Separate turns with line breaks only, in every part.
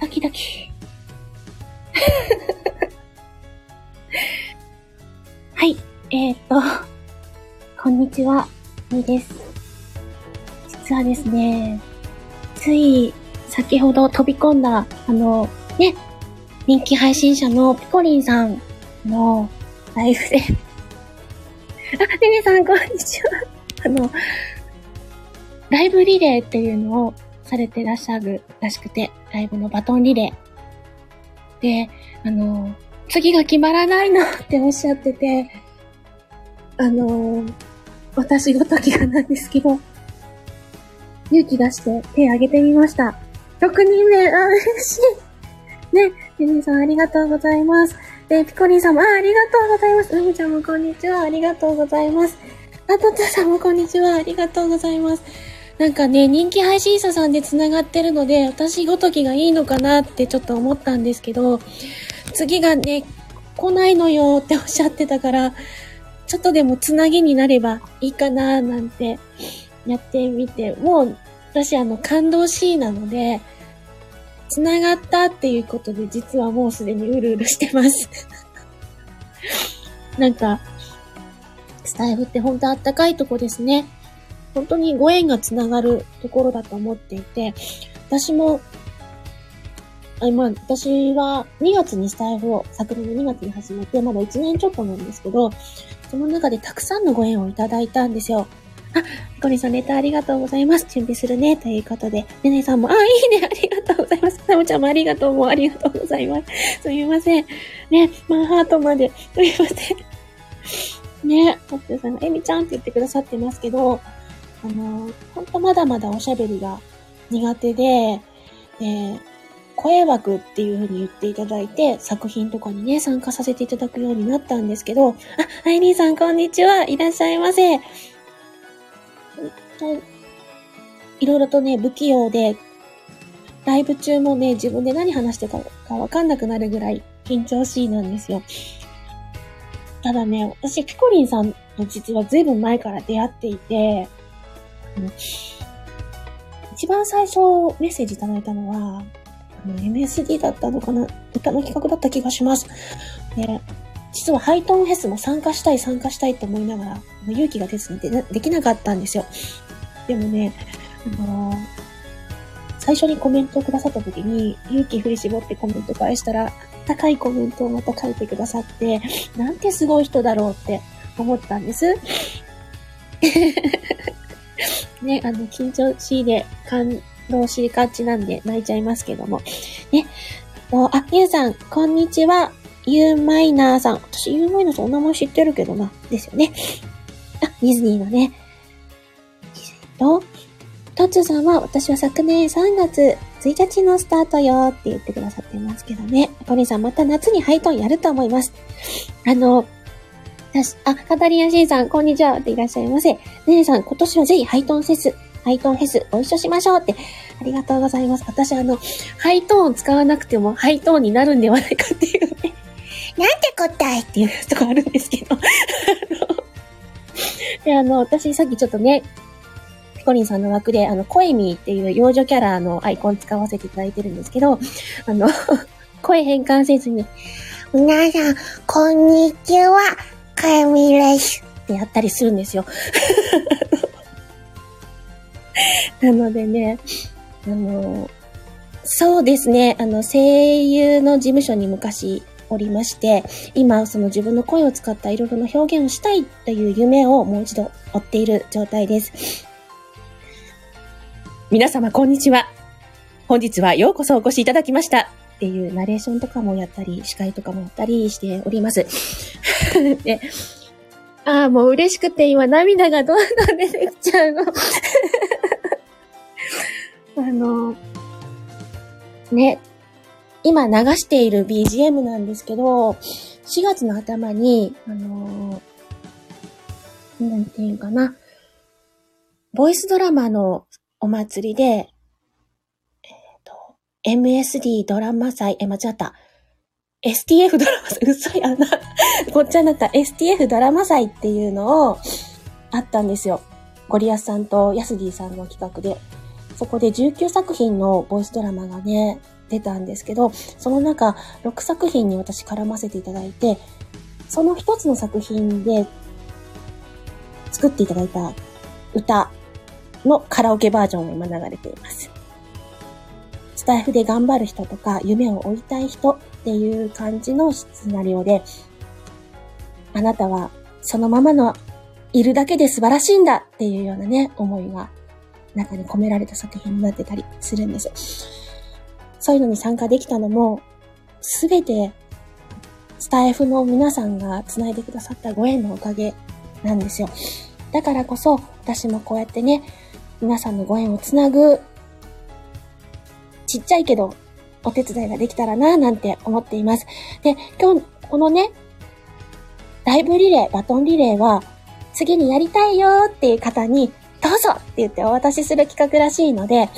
ドキドキ。はい、えー、っと、こんにちは、みです。実はですね、つい先ほど飛び込んだ、あの、ね、人気配信者のピコリンさんのライブであ、ねねさん、こんにちは。あの、ライブリレーっていうのをされてらっしゃるらしくて、ライブのバトンリレー。で、あの、次が決まらないのっておっしゃってて、あの、私ごときがなんですけど、勇気出して手挙げてみました。6人目、あ、嬉しい。ね、ジェニーさんありがとうございます。で、ピコリンさんも、あ、ありがとうございます。うみちゃんもこんにちは。ありがとうございます。あ、とつさんもこんにちは。ありがとうございます。なんかね、人気配信者さんで繋がってるので、私ごときがいいのかなってちょっと思ったんですけど、次がね、来ないのよっておっしゃってたから、ちょっとでも繋ぎになればいいかななんてやってみて、もう私あの感動シーンなので、繋がったっていうことで実はもうすでにうるうるしてます なんか、スタイフって本当あったかいとこですね。本当にご縁がつながるところだと思っていて、私も、あまあ、私は2月にスタイフを昨年の2月に始めて、まだ1年ちょっとなんですけど、その中でたくさんのご縁をいただいたんですよ。あ、コリさんネタありがとうございます。準備するね。ということで。ねねさんも、あ、いいね。ありがとうございます。サムちゃんもありがとうもありがとうございます。すみません。ね、マンハートまで。すみません。ね、ホッテさんが、エミちゃんって言ってくださってますけど、あの、ほんとまだまだおしゃべりが苦手で、で、声枠っていう風に言っていただいて、作品とかにね、参加させていただくようになったんですけど、あ、アイリーさんこんにちは。いらっしゃいませ。いろいろとね、不器用で、ライブ中もね、自分で何話してたかわかんなくなるぐらい緊張しいなんですよ。ただね、私、ピコリンさんと実は随分前から出会っていて、一番最初メッセージいただいたのは、MSD だったのかな歌の企画だった気がします。で、実はハイトーンフェスも参加したい参加したいと思いながら、勇気が出ずにでできなかったんですよ。でもね、あの、最初にコメントをくださった時に、勇気振り絞ってコメント返したら、高いコメントをまた書いてくださって、なんてすごい人だろうって思ったんです。ね、あの、緊張しいで感動しがちなんで泣いちゃいますけども。ね。あ、ゆうさん、こんにちは。ユーマイナーさん。私、ユーマイナーさんお名前知ってるけどな。ですよね。あ、ディズニーのね。と、トツさんは、私は昨年3月1日のスタートよって言ってくださってますけどね。ポリさんまた夏にハイトーンやると思います。あの、あ、カタリアシーさん、こんにちはっていらっしゃいませ。ねねさん、今年はぜひハイトーンフェス、ハイトーンフェスご一緒しましょうって、ありがとうございます。私あの、ハイトーン使わなくてもハイトーンになるんではないかっていうね。なんて答えっていうとこあるんですけど。で、あの、私さっきちょっとね、ピコリンさんの枠で、あの、コエミーっていう幼女キャラのアイコン使わせていただいてるんですけど、あの、声変換せずに、皆さん、こんにちは。かよみです。ってやったりするんですよ。なのでね、あの、そうですね、あの、声優の事務所に昔おりまして、今、その自分の声を使ったいろいろな表現をしたいという夢をもう一度追っている状態です。皆様、こんにちは。本日はようこそお越しいただきました。っていうナレーションとかもやったり、司会とかもやったりしております。で、ああ、もう嬉しくて今涙がどんどん出てきちゃうの。あの、ね、今流している BGM なんですけど、4月の頭に、あのなんていうかな、ボイスドラマのお祭りで、MSD ドラマ祭、え、間違った。STF ドラマ祭、嘘やな。ごっちゃになった。STF ドラマ祭っていうのを、あったんですよ。ゴリアスさんとヤスディさんの企画で。そこで19作品のボイスドラマがね、出たんですけど、その中、6作品に私絡ませていただいて、その一つの作品で作っていただいた歌のカラオケバージョンが今流れています。スタイフで頑張る人とか、夢を追いたい人っていう感じのシナリオで、あなたはそのままのいるだけで素晴らしいんだっていうようなね、思いが中に込められた作品になってたりするんです。そういうのに参加できたのも、すべてスタイフの皆さんが繋いでくださったご縁のおかげなんですよ。だからこそ、私もこうやってね、皆さんのご縁をつなぐ、ちっちゃいけど、お手伝いができたらな、なんて思っています。で、今日、このね、ライブリレー、バトンリレーは、次にやりたいよっていう方に、どうぞって言ってお渡しする企画らしいので、あ、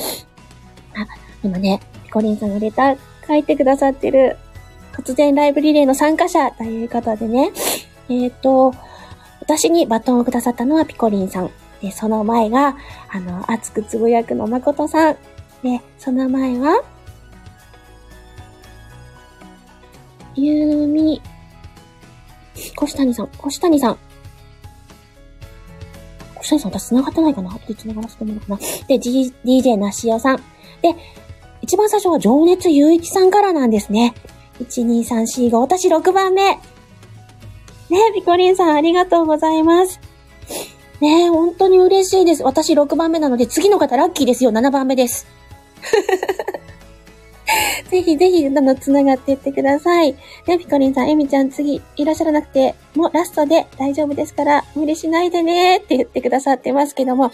今ね、ピコリンさんがレター書いてくださってる突然ライブリレーの参加者という方でね、えっ、ー、と、私にバトンをくださったのはピコリンさん。で、その前が、あの、熱くつぶやくの誠さん。で、その前は、ゆうみ、こしさん、こしさん。こしさん私繋がってないかな？って繋がらせてもらうかな。で、G、DJ なしおさん。で、一番最初は情熱ゆういちさんからなんですね。12345、私6番目。ねピコリンさんありがとうございます。ね本当に嬉しいです。私6番目なので、次の方ラッキーですよ。7番目です。ぜひぜひ、あの、繋がっていってください。ね、ピコリンさん、エミちゃん次いらっしゃらなくて、もうラストで大丈夫ですから、無理しないでねって言ってくださってますけども、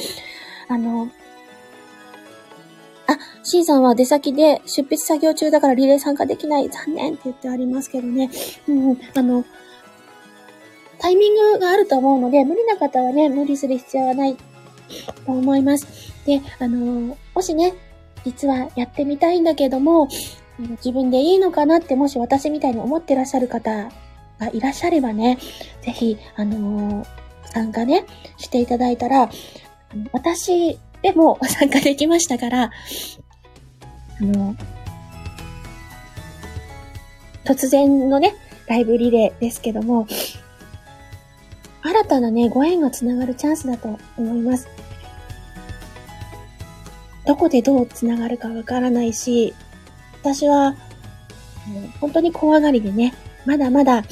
あの、あ、C さんは出先で出筆作業中だからリレー参加できない。残念って言ってありますけどね。うん、あの、タイミングがあると思うので、無理な方はね、無理する必要はないと思います。で、あの、もしね、実はやってみたいんだけども、自分でいいのかなって、もし私みたいに思ってらっしゃる方がいらっしゃればね、ぜひ、あの参加ね、していただいたら、私でも 参加できましたから、あの、突然のね、ライブリレーですけども、新たなね、ご縁がつながるチャンスだと思います。どこでどうつながるかわからないし、私は、本当に怖がりでね、まだまだ、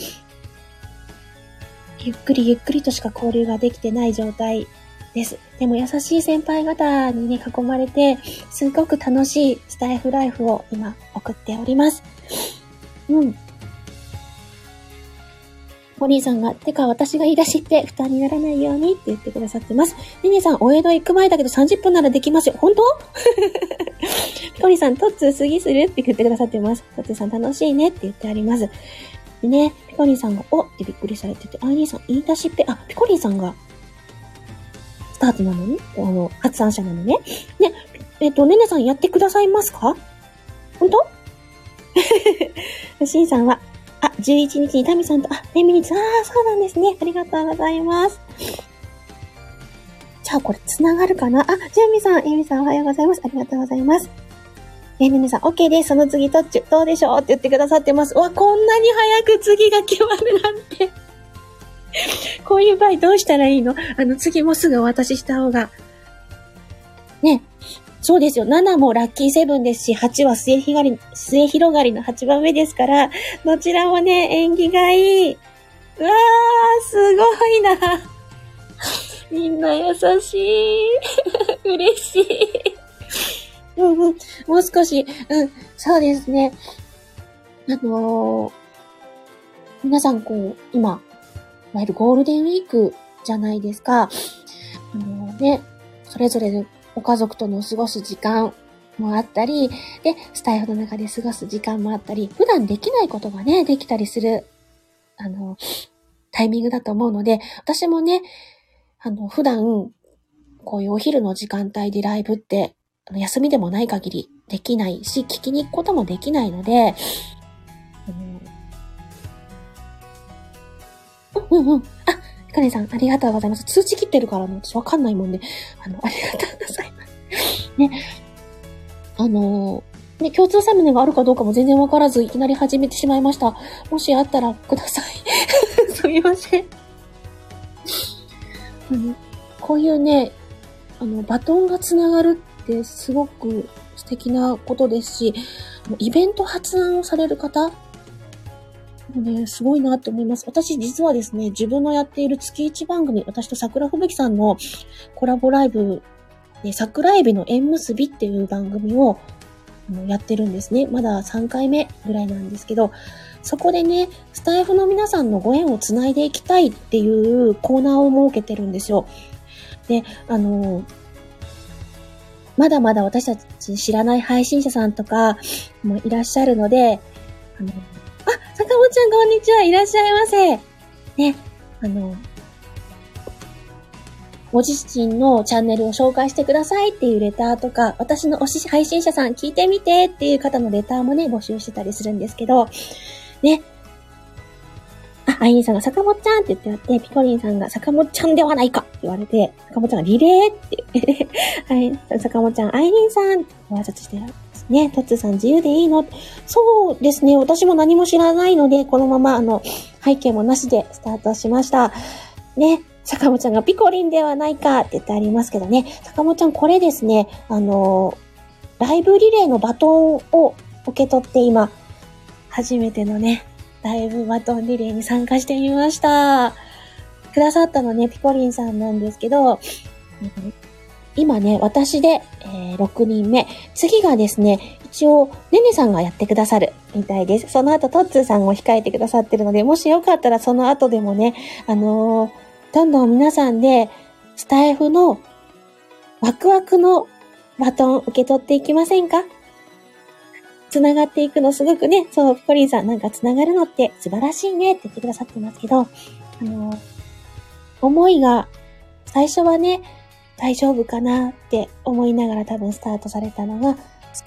ゆっくりゆっくりとしか交流ができてない状態です。でも優しい先輩方にね、囲まれて、すごく楽しいスタイフライフを今送っております。うん。お兄さんが、てか私が言い出しって負担にならないようにって言ってくださってます。ねねさん、お江戸行く前だけど30分ならできますよ。本当？ピコリさん、トッツー過ぎするって言ってくださってます。トッツーさん楽しいねって言ってあります。でね、ピコリンさんが、おってびっくりされてて、あ、兄さん、言い出しっぺ、あ、ピコリンさんがスタートなのに、あの、発案者なのね。ね、えっ、と、ねねさんやってくださいますか？本当？しんさんは、あ、11日にタミさんと、あ、ねみにつ、ああ、そうなんですね。ありがとうございます。じゃあ、これ、つながるかな？あ、ジェミさん、エミさん、おはようございます。ありがとうございます。えみねさん、OK です。その次、トッチュ、どうでしょう？って言ってくださってます。わ、こんなに早く次が決まるなんて。こういう場合どうしたらいいの？あの、次もすぐお渡しした方が。ね。そうですよ。7もラッキーセブンですし、8は末広がり、末広がりの8番目ですから、どちらもね、縁起がいい。うわー、すごいな。みんな優しい。嬉しい。うんうん。もう少し、うん、そうですね。あのー、皆さんこう、今、いわゆるゴールデンウィークじゃないですか。あのね、それぞれのお家族との過ごす時間もあったり、で、スタイフの中で過ごす時間もあったり、普段できないことがね、できたりする、あの、タイミングだと思うので、私もね、あの、普段、こういうお昼の時間帯でライブって、休みでもない限りできないし、聞きに行くこともできないので、うんうん。あ、ひかりさん、ありがとうございます。通知切ってるからね、私わかんないもんで、あの、ありがとうございます。ね。あのね、共通サムネがあるかどうかも全然わからず、いきなり始めてしまいました。もしあったらください。すみません。あの、こういうね、あの、バトンがつながるってすごく素敵なことですし、イベント発案をされる方ね、すごいなって思います。私実はですね、自分のやっている月1番組、私と桜吹雪さんのコラボライブ、ね、桜エビの縁結びっていう番組をやってるんですね。まだ3回目ぐらいなんですけど、そこでね、スタイフの皆さんのご縁をつないでいきたいっていうコーナーを設けてるんですよ。で、あの、まだまだ私たち知らない配信者さんとかもいらっしゃるので、あの、あ、坂本ちゃんこんにちは、いらっしゃいませ。ね、あの、ご自身のチャンネルを紹介してくださいっていうレターとか、私の推し配信者さん聞いてみてっていう方のレターもね、募集してたりするんですけど、ね。あ、アインさんが坂本ちゃんって言ってあって、ピコリンさんが坂本ちゃんではないかって言われて、坂本ちゃんがリレーって、はい、坂本ちゃん、アイリンさんってご挨拶してね、トッツさん自由でいいの？そうですね。私も何も知らないので、このまま、あの、背景もなしでスタートしました。ね、坂本ちゃんがピコリンではないかって言ってありますけどね。坂本ちゃん、これですね、あの、ライブリレーのバトンを受け取って今、初めてのね、ライブバトンリレーに参加してみました。くださったのね、ピコリンさんなんですけど、今ね、私で、えー、6人目。次がですね、一応、ねねさんがやってくださるみたいです。その後、トッツーさんも控えてくださってるので、もしよかったらその後でもね、あのー、どんどん皆さんで、スタイフのワクワクのバトン受け取っていきませんか？繋がっていくのすごくね、そう、ピコリンさんなんか繋がるのって素晴らしいねって言ってくださってますけど、あのー、思いが、最初はね、大丈夫かなって思いながら多分スタートされたのが、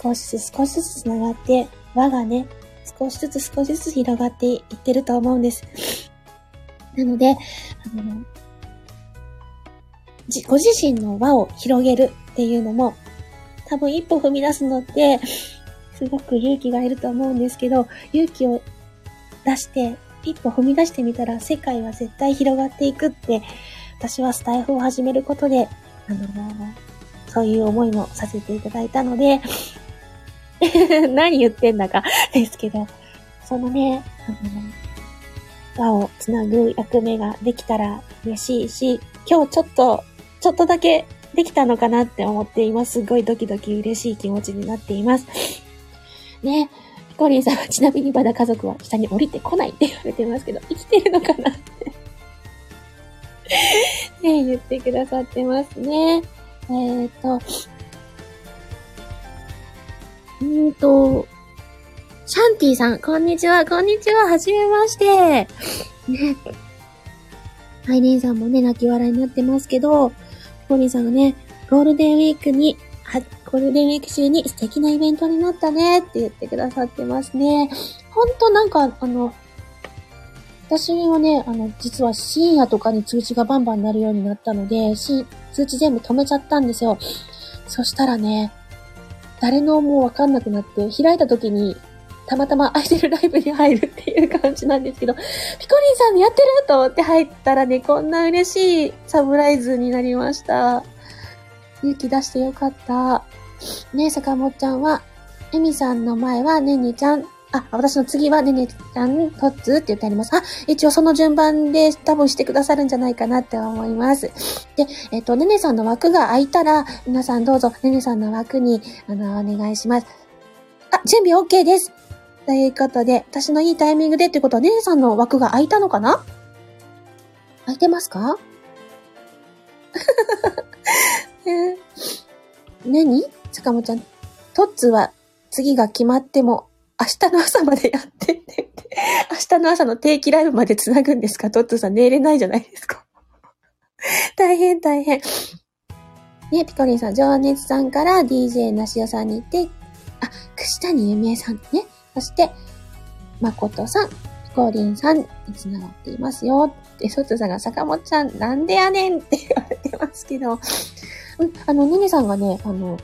少しずつ少しずつ繋がって、輪がね、少しずつ少しずつ広がっていってると思うんです。なので、あの、ご自身の輪を広げるっていうのも、多分一歩踏み出すのって、すごく勇気がいると思うんですけど、勇気を出して、一歩踏み出してみたら世界は絶対広がっていくって、私はスタイフを始めることであのそういう思いもさせていただいたので 何言ってんだかですけど、そのね、あの、輪をつなぐ役目ができたら嬉しいし、今日ちょっと、ちょっとだけできたのかなって思って今す。ごいドキドキ嬉しい気持ちになっています。ね、ヒコリンさんはちなみにまだ家族は下に降りてこないって言われてますけど、生きてるのかなって。ね、言ってくださってますね。えーと、うんと、シャンティさん、こんにちは、こんにちは、はじめまして。ね。アイリンさんもね、泣き笑いになってますけど、ポニーさんがね、ゴールデンウィークに、ゴールデンウィーク中に素敵なイベントになったねって言ってくださってますね。ほんとなんか、あの、私はね、あの、実は深夜とかに通知がバンバンなるようになったので、し通知全部止めちゃったんですよ。そしたらね、誰のもうわかんなくなって、開いた時に、たまたま空いてるライブに入るっていう感じなんですけど、ピコリンさんやってると思って入ったらね、こんな嬉しいサプライズになりました。勇気出してよかった。ねえ坂本ちゃんは、エミさんの前はねにちゃん、あ、私の次はねねちゃん、トッツーって言ってあります。あ、一応その順番で多分してくださるんじゃないかなって思います。で、えっ、と、ねねさんの枠が空いたら、皆さんどうぞ、ねねさんの枠に、あの、お願いします。あ、準備 OK です。ということで、私のいいタイミングでってことは、ねねさんの枠が空いたのかな？空いてますか？えー、何坂本ちゃん。トッツは次が決まっても明日の朝までやってって、明日の朝の定期ライブまで繋ぐんですか？トッツーさん寝れないじゃないですか。大変大変。ね、ピコリンさん、情熱さんから DJ なしおさんに行って、あ、串谷ゆみえさんね。そして、まことさん、ピコリンさんに繋がっていますよ。で、ソツさんが坂本ちゃん、なんでやねんって言われてますけど、うん、あの、ねねさんがね、あの、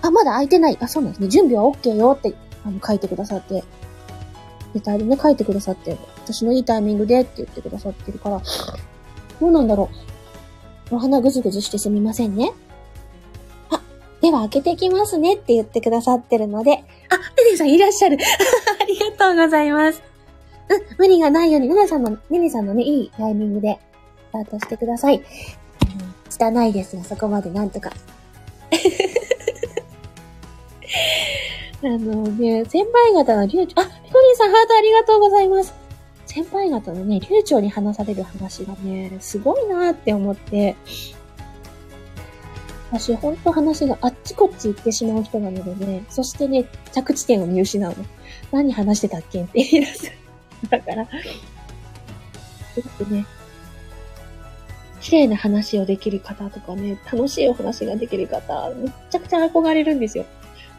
あ、まだ空いてない。あ、そうなんですね。準備は OK よって、あの、書いてくださって。レターでね、書いてくださって、私のいいタイミングでって言ってくださってるから、どうなんだろう。お花ぐずぐずしてすみませんね。あ、では開けてきますねって言ってくださってるので、あ、ねねさんいらっしゃる。ありがとうございます。うん、無理がないように、ねねさんの、ねねさんのね、いいタイミングで、スタートしてください。うん、汚いですが、そこまでなんとか。あのね、先輩方の流暢、あ、ピコリンさんハートありがとうございます。先輩方のね、流暢に話される話がね、すごいなって思って、私、ほんと話があっちこっち行ってしまう人なのでね、そしてね、着地点を見失うの。何話してたっけって言い出す。だから、すごくね、綺麗な話をできる方とかね、楽しいお話ができる方、めっちゃくちゃ憧れるんですよ。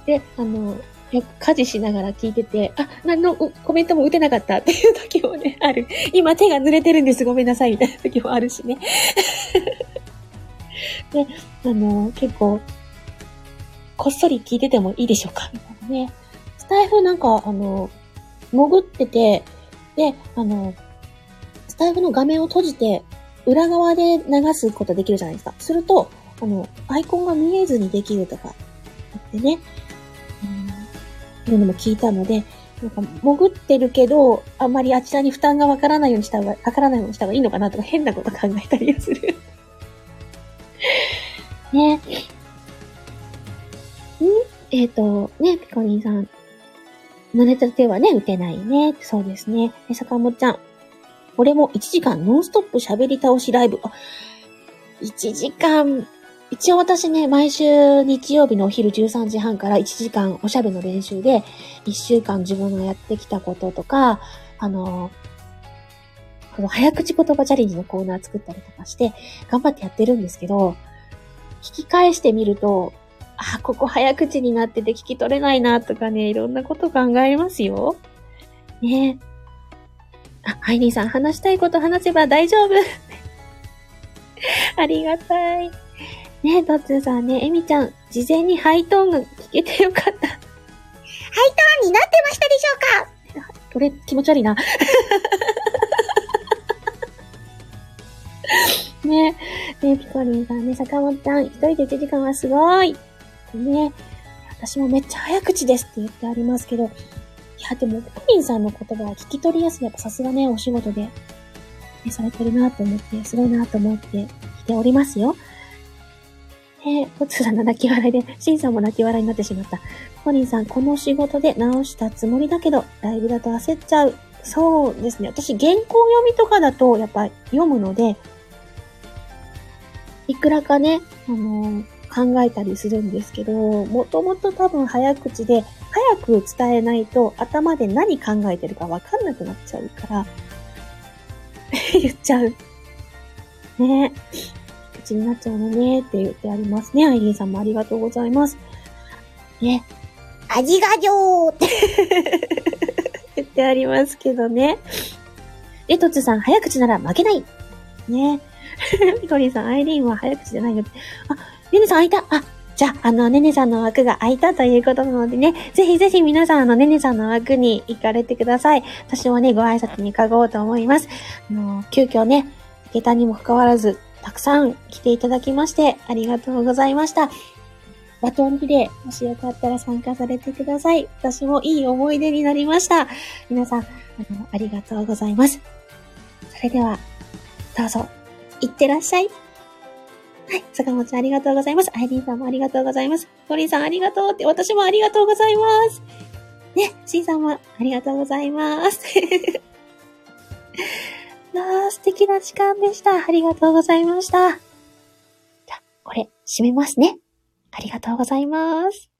で、あの、よく家事しながら聞いてて、あ、何のコメントも打てなかった っていう時もね、ある。今手が濡れてるんです、ごめんなさい、みたいな時もあるしね。で、あの、結構、こっそり聞いててもいいでしょうかみたいなね。スタイフなんか、あの、潜ってて、で、あの、スタイフの画面を閉じて、裏側で流すことできるじゃないですか。すると、あの、アイコンが見えずにできるとか、あってね、いうのも聞いたので、なんか潜ってるけど、あんまりあちらに負担がわからないようにした方が、かからないようにした方がいいのかなとか変なこと考えたりする。ね。ん？えっ、ー、と、ね、ピコリンさん。濡れた手はね、打てないね。そうですね。え、坂本ちゃん。俺も1時間ノンストップ喋り倒しライブ。あ、1時間一応私ね、毎週日曜日のお昼13時半から1時間おしゃべりの練習で、1週間自分のやってきたこととか、あの、この早口言葉チャレンジのコーナー作ったりとかして、頑張ってやってるんですけど、聞き返してみると、あ、ここ早口になってて聞き取れないなとかね、いろんなこと考えますよ。ねあ、ハイニーさん、話したいこと話せば大丈夫。ありがたい。ねえ、トッツーさんね、エミちゃん、事前にハイトーンが聞けてよかった。ハイトーンになってましたでしょうか？これ、気持ち悪いな。ねねピコリンさんね、坂本ちゃん、一人で1時間はすごい。ね私もめっちゃ早口ですって言ってありますけど、いや、でも、ピコリンさんの言葉は聞き取りやすい。やっぱさすがね、お仕事で、ね、されてるなと思って、すごいなと思って聞いておりますよ。えー、ポツさんの泣き笑いで、シンさんも泣き笑いになってしまった。コリンさん、この仕事で直したつもりだけど、ライブだと焦っちゃう。そうですね。私、原稿読みとかだと、やっぱ読むので、いくらかね、あのー、考えたりするんですけど、もともと多分早口で、早く伝えないと頭で何考えてるかわかんなくなっちゃうから、言っちゃう。ねになっちゃうのねって言ってありますね。アイリンさんもありがとうございます。ね。味が上って言ってありますけどね。え、トツさん、早口なら負けないね。ミコリンさん、アイリーンは早口じゃないよって。あ、ねねさん開いたあ、じゃあ、あの、ねねさんの枠が開いたということなのでね、ぜひぜひ皆さん、あの、ねねさんの枠に行かれてください。私もね、ご挨拶に伺おうと思います。あの、急遽ね、下駄にもかかわらず、たくさん来ていただきまして、ありがとうございました。バトンリレー、もしよかったら参加されてください。私もいい思い出になりました。皆さん、あの、ありがとうございます。それでは、どうぞ、いってらっしゃい。はい。坂本さんありがとうございます。アイリンさんもありがとうございます。トリンさんありがとうって、私もありがとうございます。ね、シンさんもありがとうございます。な、素敵な時間でした。ありがとうございました。じゃ、これ、閉めますね。ありがとうございます。